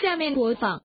下面播放。